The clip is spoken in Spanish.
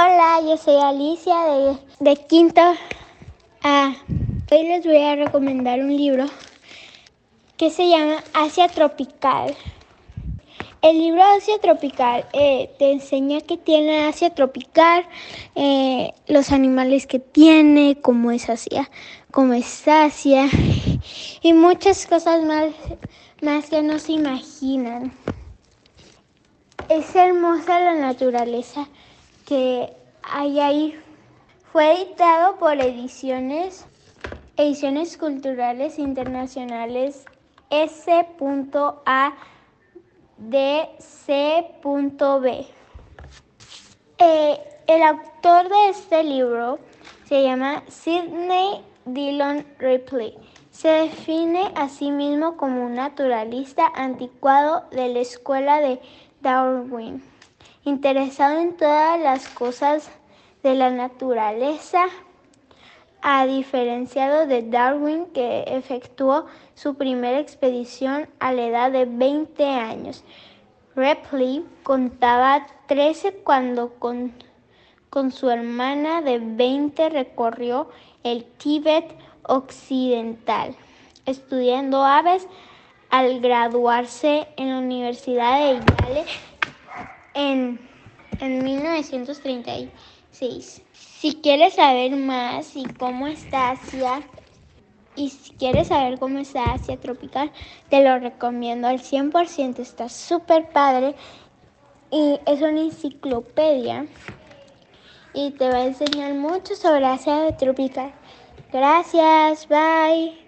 Hola, yo soy Alicia de, de Quinto. Hoy les voy a recomendar un libro que se llama Asia Tropical. El libro Asia Tropical eh, te enseña qué tiene Asia Tropical, eh, los animales que tiene, cómo es Asia, cómo es Asia y muchas cosas más, más que no se imaginan. Es hermosa la naturaleza que hay ahí. Fue editado por ediciones, ediciones culturales internacionales S.A. D.C.B. Eh, el autor de este libro se llama Sidney Dillon Ripley. Se define a sí mismo como un naturalista anticuado de la escuela de Darwin interesado en todas las cosas de la naturaleza, a diferenciado de Darwin que efectuó su primera expedición a la edad de 20 años. Ripley contaba 13 cuando con, con su hermana de 20 recorrió el Tíbet occidental, estudiando aves al graduarse en la Universidad de Yale en, en 1936. Si quieres saber más y cómo está Asia, y si quieres saber cómo está Asia tropical, te lo recomiendo al 100%. Está súper padre y es una enciclopedia y te va a enseñar mucho sobre Asia tropical. Gracias, bye.